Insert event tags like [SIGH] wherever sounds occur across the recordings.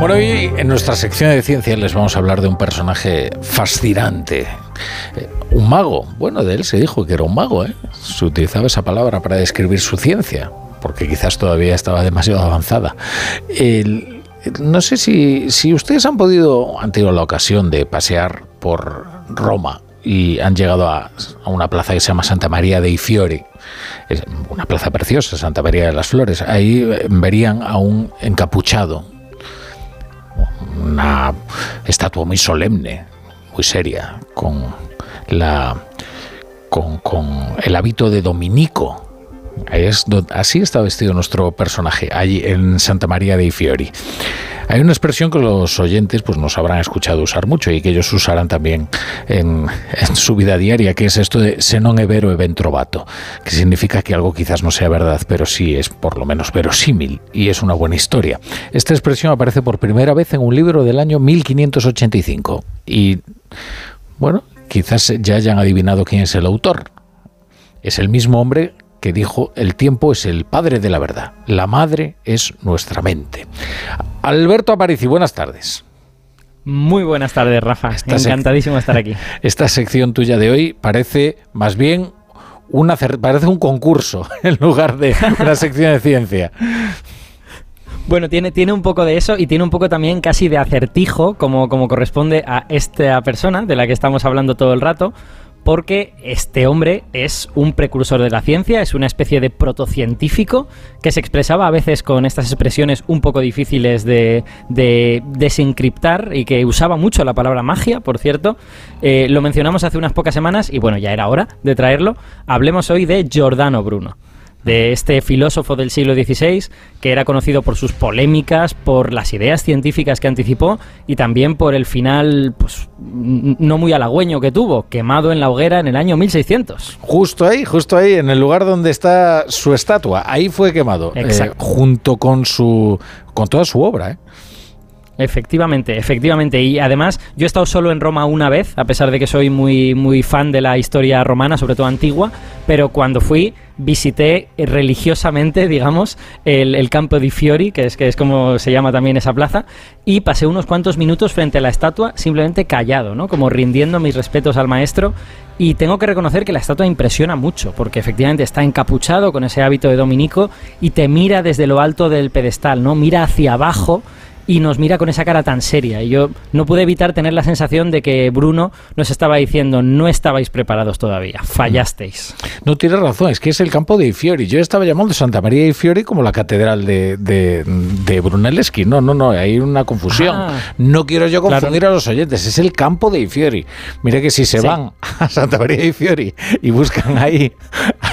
Bueno, hoy en nuestra sección de ciencia les vamos a hablar de un personaje fascinante. Eh, un mago. Bueno, de él se dijo que era un mago, ¿eh? Se utilizaba esa palabra para describir su ciencia, porque quizás todavía estaba demasiado avanzada. no sé si, si ustedes han podido, han tenido la ocasión de pasear por Roma y han llegado a, a, una plaza que se llama Santa María dei Fiori. Es una plaza preciosa, Santa María de las Flores. Ahí eh, verían a un encapuchado, una estatua muy solemne, muy seria, con la con, con el hábito de dominico. Es, así está vestido nuestro personaje, allí en Santa María dei Fiori. Hay una expresión que los oyentes pues nos habrán escuchado usar mucho y que ellos usarán también en, su vida diaria, que es esto de se non è vero e ben trovato, que significa que algo quizás no sea verdad, pero sí es por lo menos verosímil y es una buena historia. Esta expresión aparece por primera vez en un libro del año 1585 y bueno, quizás ya hayan adivinado quién es el autor. Es el mismo hombre que dijo, el tiempo es el padre de la verdad, la madre es nuestra mente. Alberto Aparici, buenas tardes. Muy buenas tardes, Rafa. Esta Encantadísimo estar aquí. [LAUGHS] Esta sección tuya de hoy parece más bien una, parece un concurso [LAUGHS] en lugar de una [LAUGHS] sección de ciencia. Bueno, tiene, tiene un poco de eso y tiene un poco también casi de acertijo, como, como corresponde a esta persona de la que estamos hablando todo el rato, porque este hombre es un precursor de la ciencia, es una especie de protocientífico que se expresaba a veces con estas expresiones un poco difíciles de, desencriptar y que usaba mucho la palabra magia, por cierto. Eh, lo mencionamos hace unas pocas semanas y bueno, ya era hora de traerlo. Hablemos hoy de Giordano Bruno de este filósofo del siglo XVI, que era conocido por sus polémicas, por las ideas científicas que anticipó y también por el final pues, no muy halagüeño que tuvo, quemado en la hoguera en el año 1600. Justo ahí, justo ahí, en el lugar donde está su estatua, ahí fue quemado, eh, junto con, su, con toda su obra. ¿eh? Efectivamente, efectivamente. Y además, yo he estado solo en Roma una vez, a pesar de que soy muy, muy fan de la historia romana, sobre todo antigua, pero cuando fui visité religiosamente, [LAUGHS] digamos, el, campo di Fiori, que es, que es como se llama también esa plaza, y pasé unos cuantos minutos frente a la estatua simplemente callado, ¿no? Como rindiendo mis respetos al maestro. Y tengo que reconocer que la estatua impresiona mucho, porque efectivamente está encapuchado con ese hábito de dominico y te mira desde lo alto del pedestal, ¿no? Mira hacia abajo y nos mira con esa cara tan seria. Y yo no pude evitar tener la sensación de que Bruno nos estaba diciendo, no estabais preparados todavía, fallasteis. No tienes razón, es que es el campo de Fiori. Yo estaba llamando Santa María de Fiori como la catedral de, de, de Brunelleschi. No, no, no, hay una confusión. Ah. no quiero yo confundir a los oyentes, es el campo de Fiori. Mira que si se van [LAUGHS] a Santa María de Fiori y buscan ahí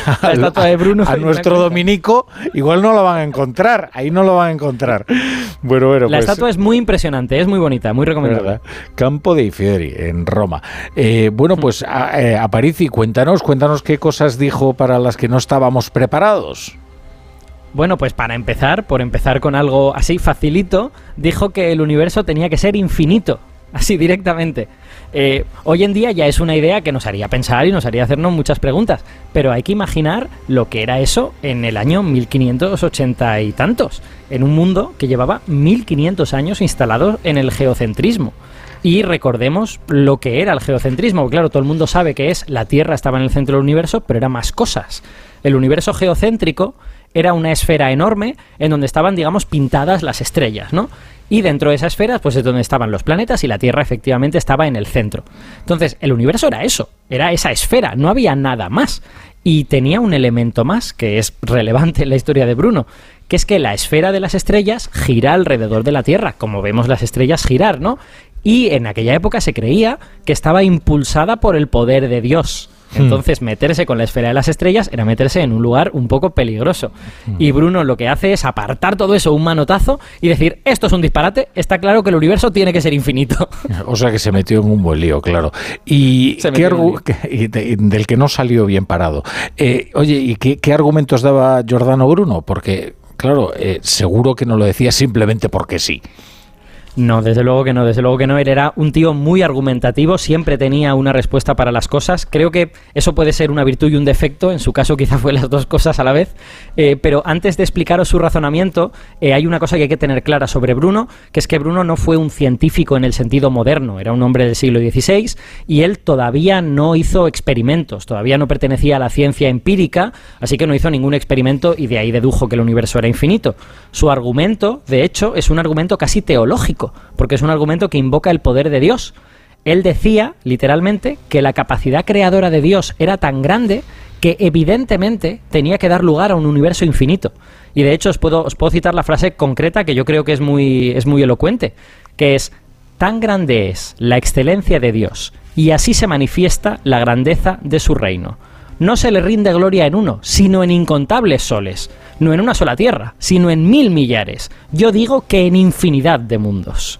[LAUGHS] a, de Bruno a nuestro dominico, igual no lo van a encontrar, ahí no lo van a encontrar. Bueno, bueno, la estatua es muy impresionante, es muy bonita, muy recomendable. Campo de Fiori, en Roma. Eh, bueno, pues eh, Aparici, cuéntanos, cuéntanos qué cosas dijo para las que no estábamos preparados. Bueno, pues para empezar, por empezar con algo así facilito, dijo que el universo tenía que ser infinito, así directamente. Eh, hoy en día ya es una idea que nos haría pensar y nos haría hacernos muchas preguntas, pero hay que imaginar lo que era eso en el año 1580 y tantos, en un mundo que llevaba 1500 años instalado en el geocentrismo. Y recordemos lo que era el geocentrismo. Claro, todo el mundo sabe que es la Tierra estaba en el centro del universo, pero era más cosas. El universo geocéntrico era una esfera enorme en donde estaban, digamos, pintadas las estrellas, ¿no? Y dentro de esa esfera, pues es donde estaban los planetas y la Tierra efectivamente estaba en el centro. Entonces, el universo era eso, era esa esfera, no había nada más. Y tenía un elemento más que es relevante en la historia de Bruno, que es que la esfera de las estrellas gira alrededor de la Tierra, como vemos las estrellas girar, ¿no? Y en aquella época se creía que estaba impulsada por el poder de Dios. Hmm. Entonces, meterse con la esfera de las estrellas era meterse en un lugar un poco peligroso. Hmm. Y Bruno lo que hace es apartar todo eso un manotazo y decir, esto es un disparate, está claro que el universo tiene que ser infinito. [LAUGHS] O sea que se metió en un buen lío, claro. Y, [LAUGHS] del que no salió bien parado. Eh, oye, ¿y qué, argumentos daba Giordano Bruno? Porque, claro, eh, seguro que no lo decía simplemente porque sí. No, desde luego que no, desde luego que no. Él era un tío muy argumentativo, siempre tenía una respuesta para las cosas. Creo que eso puede ser una virtud y un defecto, en su caso quizá [LAUGHS] fue las dos cosas a la vez. Eh, pero antes de explicaros su razonamiento, eh, hay una cosa que hay que tener clara sobre Bruno, que es que Bruno no fue un científico en el sentido moderno, era un hombre del siglo XVI y él todavía no hizo experimentos, todavía no pertenecía a la ciencia empírica, así que no hizo ningún experimento y de ahí dedujo que el universo era infinito. Su argumento, de hecho, es un argumento casi teológico porque es un argumento que invoca el poder de Dios. Él decía, literalmente, que la capacidad creadora de Dios era tan grande que evidentemente tenía que dar lugar a un universo infinito. Y de hecho os puedo, os puedo citar la frase concreta que yo creo que es muy, es muy elocuente, que es, tan grande es la excelencia de Dios y así se manifiesta la grandeza de su reino. No se le rinde gloria en uno, sino en incontables soles no en una sola tierra, sino en mil millares. Yo digo que en infinidad de mundos.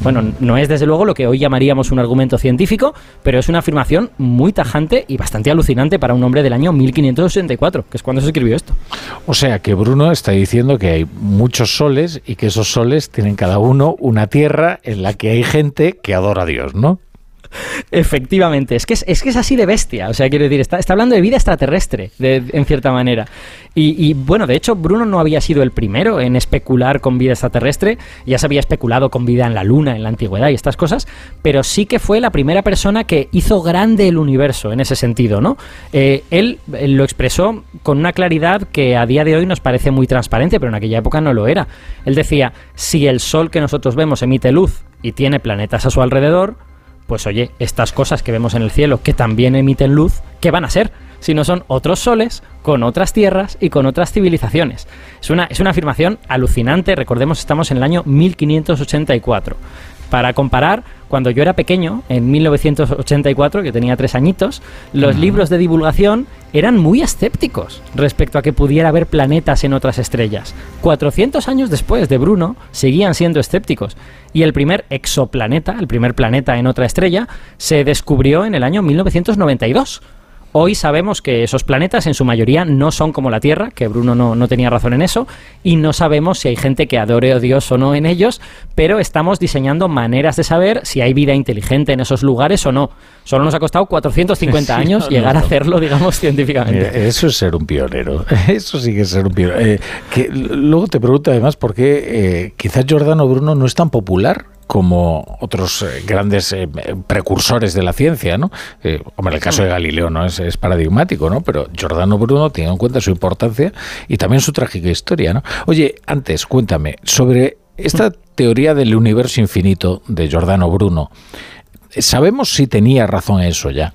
Bueno, no es desde luego lo que hoy llamaríamos un argumento científico, pero es una afirmación muy tajante y bastante alucinante para un hombre del año 1584, que es cuando se escribió esto. O sea que Bruno está diciendo que hay muchos soles y que esos soles tienen cada uno una tierra en la que hay gente que adora a Dios, ¿no? Efectivamente, es que es, que es así de bestia. O sea, quiero decir, está, está hablando de vida extraterrestre, en cierta manera. Y, bueno, de hecho, Bruno no había sido el primero en especular con vida extraterrestre. Ya se había especulado con vida en la Luna, en la antigüedad y estas cosas, pero sí que fue la primera persona que hizo grande el universo en ese sentido, ¿no? Eh, él, él lo expresó con una claridad que a día de hoy nos parece muy transparente, pero en aquella época no lo era. Él decía, si el Sol que nosotros vemos emite luz y tiene planetas a su alrededor, pues oye, estas cosas que vemos en el cielo que también emiten luz, ¿qué van a ser? Si no son otros soles con otras tierras y con otras civilizaciones. Es una, es una afirmación alucinante, recordemos estamos en el año 1584. Para comparar, cuando yo era pequeño, en 1984, que tenía tres añitos, los libros de divulgación eran muy escépticos respecto a que pudiera haber planetas en otras estrellas. 400 años después de Bruno, seguían siendo escépticos. Y el primer exoplaneta, el primer planeta en otra estrella, se descubrió en el año 1992 Hoy sabemos que esos planetas en su mayoría no son como la Tierra, que Bruno no, tenía razón en eso, y no sabemos si hay gente que adore a Dios o no en ellos, pero estamos diseñando maneras de saber si hay vida inteligente en esos lugares o no. Solo nos ha costado 450 años llegar a hacerlo, digamos, científicamente. eso es ser un pionero, [LAUGHS] eso sí que es ser un pionero. Eh, que, luego te pregunto además por qué eh, quizás Giordano Bruno no es tan popular como otros eh, grandes eh, precursores de la ciencia, ¿no? Eh, hombre, el caso de Galileo no es, paradigmático, ¿no? Pero Giordano Bruno tiene en cuenta su importancia y también su trágica historia, ¿no? Oye, antes, cuéntame, sobre esta teoría del universo infinito de Giordano Bruno, ¿sabemos si tenía razón eso ya?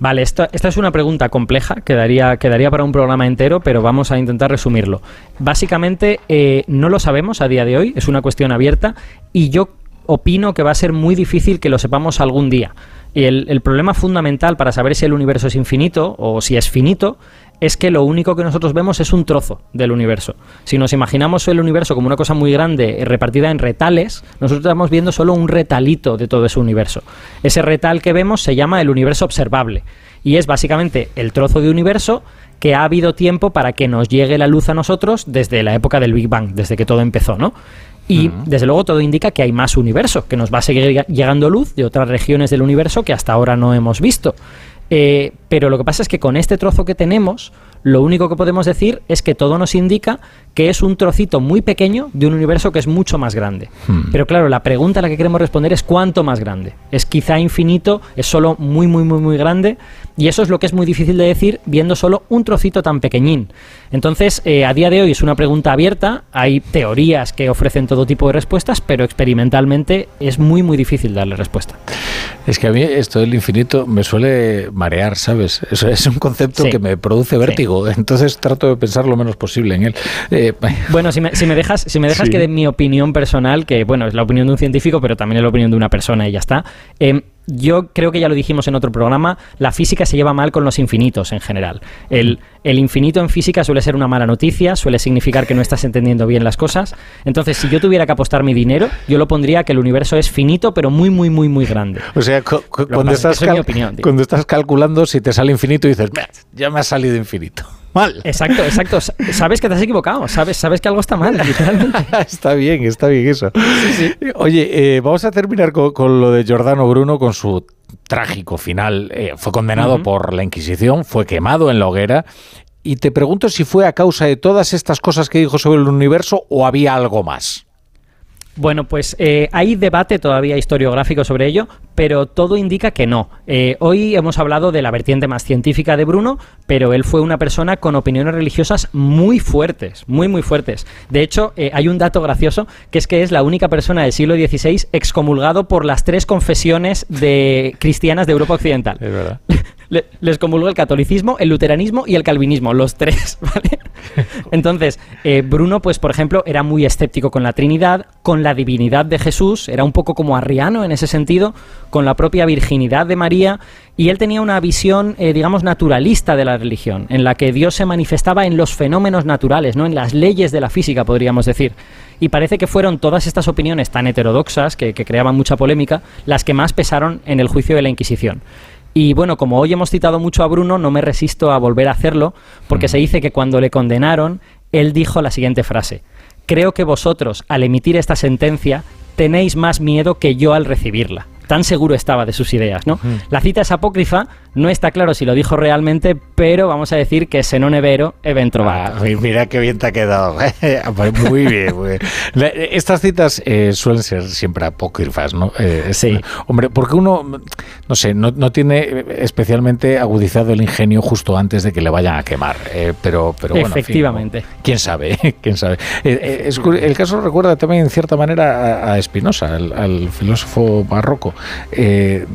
Vale, esta, esta, es una pregunta compleja, quedaría, quedaría para un programa entero, pero vamos a intentar resumirlo. Básicamente, eh, no lo sabemos a día de hoy, es una cuestión abierta, y yo opino que va a ser muy difícil que lo sepamos algún día. Y el, problema fundamental para saber si el universo es infinito o si es finito es que lo único que nosotros vemos es un trozo del universo. Si nos imaginamos el universo como una cosa muy grande eh, repartida en retales, nosotros estamos viendo solo un retalito de todo ese universo. Ese retal que vemos se llama el universo observable y es básicamente el trozo de universo que ha habido tiempo para que nos llegue la luz a nosotros desde la época del Big Bang, desde que todo empezó, ¿no? Y desde luego todo indica que hay más universo, que nos va a seguir llegando luz de otras regiones del universo que hasta ahora no hemos visto. Eh, pero lo que pasa es que con este trozo que tenemos, lo único que podemos decir es que todo nos indica que es un trocito muy pequeño de un universo que es mucho más grande. Hmm. Pero claro, la pregunta a la que queremos responder es cuánto más grande. ¿Es quizá infinito? ¿Es solo muy, muy, muy, muy grande? Y eso es lo que es muy difícil de decir viendo solo un trocito tan pequeñín. Entonces, eh, a día de hoy es una pregunta abierta. Hay teorías que ofrecen todo tipo de respuestas, pero experimentalmente es muy, muy difícil darle respuesta. Es que a mí esto del infinito me suele marear, ¿sabes? Es, un concepto que me produce vértigo. Entonces trato de pensar lo menos posible en él. Eh, [LAUGHS] bueno, si me, dejas, si me dejas que dé mi opinión personal, que bueno, es la opinión de un científico, pero también es la opinión de una persona y ya está. Eh, yo creo que ya lo dijimos en otro programa, la física se lleva mal con los infinitos en general. El, el, infinito en física suele ser una mala noticia, suele significar que no estás entendiendo bien las cosas. Entonces, si yo tuviera que apostar mi dinero, yo lo pondría que el universo es finito, pero muy, muy, muy, muy grande. O sea, cuando, estás cuando estás calculando, si te sale infinito, dices, ya me ha salido infinito. Mal. Exacto, exacto. Sabes que te has equivocado, sabes, sabes que algo está mal, literalmente. [LAUGHS] está bien, está bien eso. Oye, eh, vamos a terminar con, lo de Giordano Bruno, con su trágico final. Eh, fue condenado por la Inquisición, fue quemado en la hoguera. Y te pregunto si fue a causa de todas estas cosas que dijo sobre el universo o había algo más. Bueno, pues eh, hay debate todavía historiográfico sobre ello, pero todo indica que no. Eh, hoy hemos hablado de la vertiente más científica de Bruno, pero él fue una persona con opiniones religiosas muy fuertes, muy, muy fuertes. De hecho, eh, hay un dato gracioso, que es que es la única persona del siglo XVI excomulgado por las tres confesiones de cristianas de Europa Occidental. Es verdad. [LAUGHS] les comulgó el catolicismo, el luteranismo y el calvinismo, los tres, [LAUGHS] ¿vale? Entonces, eh, Bruno, pues por ejemplo, era muy escéptico con la Trinidad, con la divinidad de Jesús, era un poco como arriano en ese sentido, con la propia virginidad de María, y él tenía una visión, eh, digamos, naturalista de la religión, en la que Dios se manifestaba en los fenómenos naturales, ¿no? En las leyes de la física, podríamos decir. Y parece que fueron todas estas opiniones tan heterodoxas, que creaban mucha polémica, las que más pesaron en el juicio de la Inquisición. Y bueno, como hoy hemos citado mucho a Bruno, no me resisto a volver a hacerlo, porque mm. se dice que cuando le condenaron, él dijo la siguiente frase. Creo que vosotros, al emitir esta sentencia, tenéis más miedo que yo al recibirla tan seguro estaba de sus ideas, ¿no? La cita es apócrifa, no está claro si lo dijo realmente, pero vamos a decir que se non vero evento ah, Mira qué bien te ha quedado. [LAUGHS] Pues muy bien, Estas citas eh, suelen ser siempre apócrifas, ¿no? Eh, sí. Hombre, porque uno, no sé, no, tiene especialmente agudizado el ingenio justo antes de que le vayan a quemar. Eh, pero, pero bueno, Efectivamente. ¿Quién sabe? [LAUGHS] ¿Quién sabe? el caso recuerda también en cierta manera a, Espinosa, al filósofo barroco eh,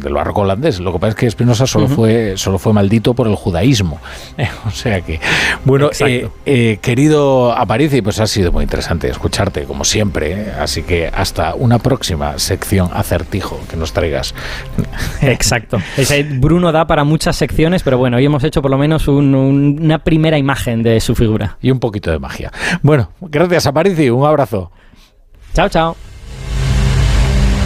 del barroco holandés. Lo que pasa es que Espinosa solo, fue, solo fue maldito por el judaísmo. [LAUGHS] o sea que, bueno, eh, eh, querido Aparici, pues ha sido muy interesante escucharte, como siempre. Así que hasta una próxima sección acertijo que nos traigas. [LAUGHS] Exacto. Bruno da para muchas secciones, pero bueno, hoy hemos hecho por lo menos una primera imagen de su figura. Y un poquito de magia. Bueno, gracias Aparici, un abrazo. Chao, chao.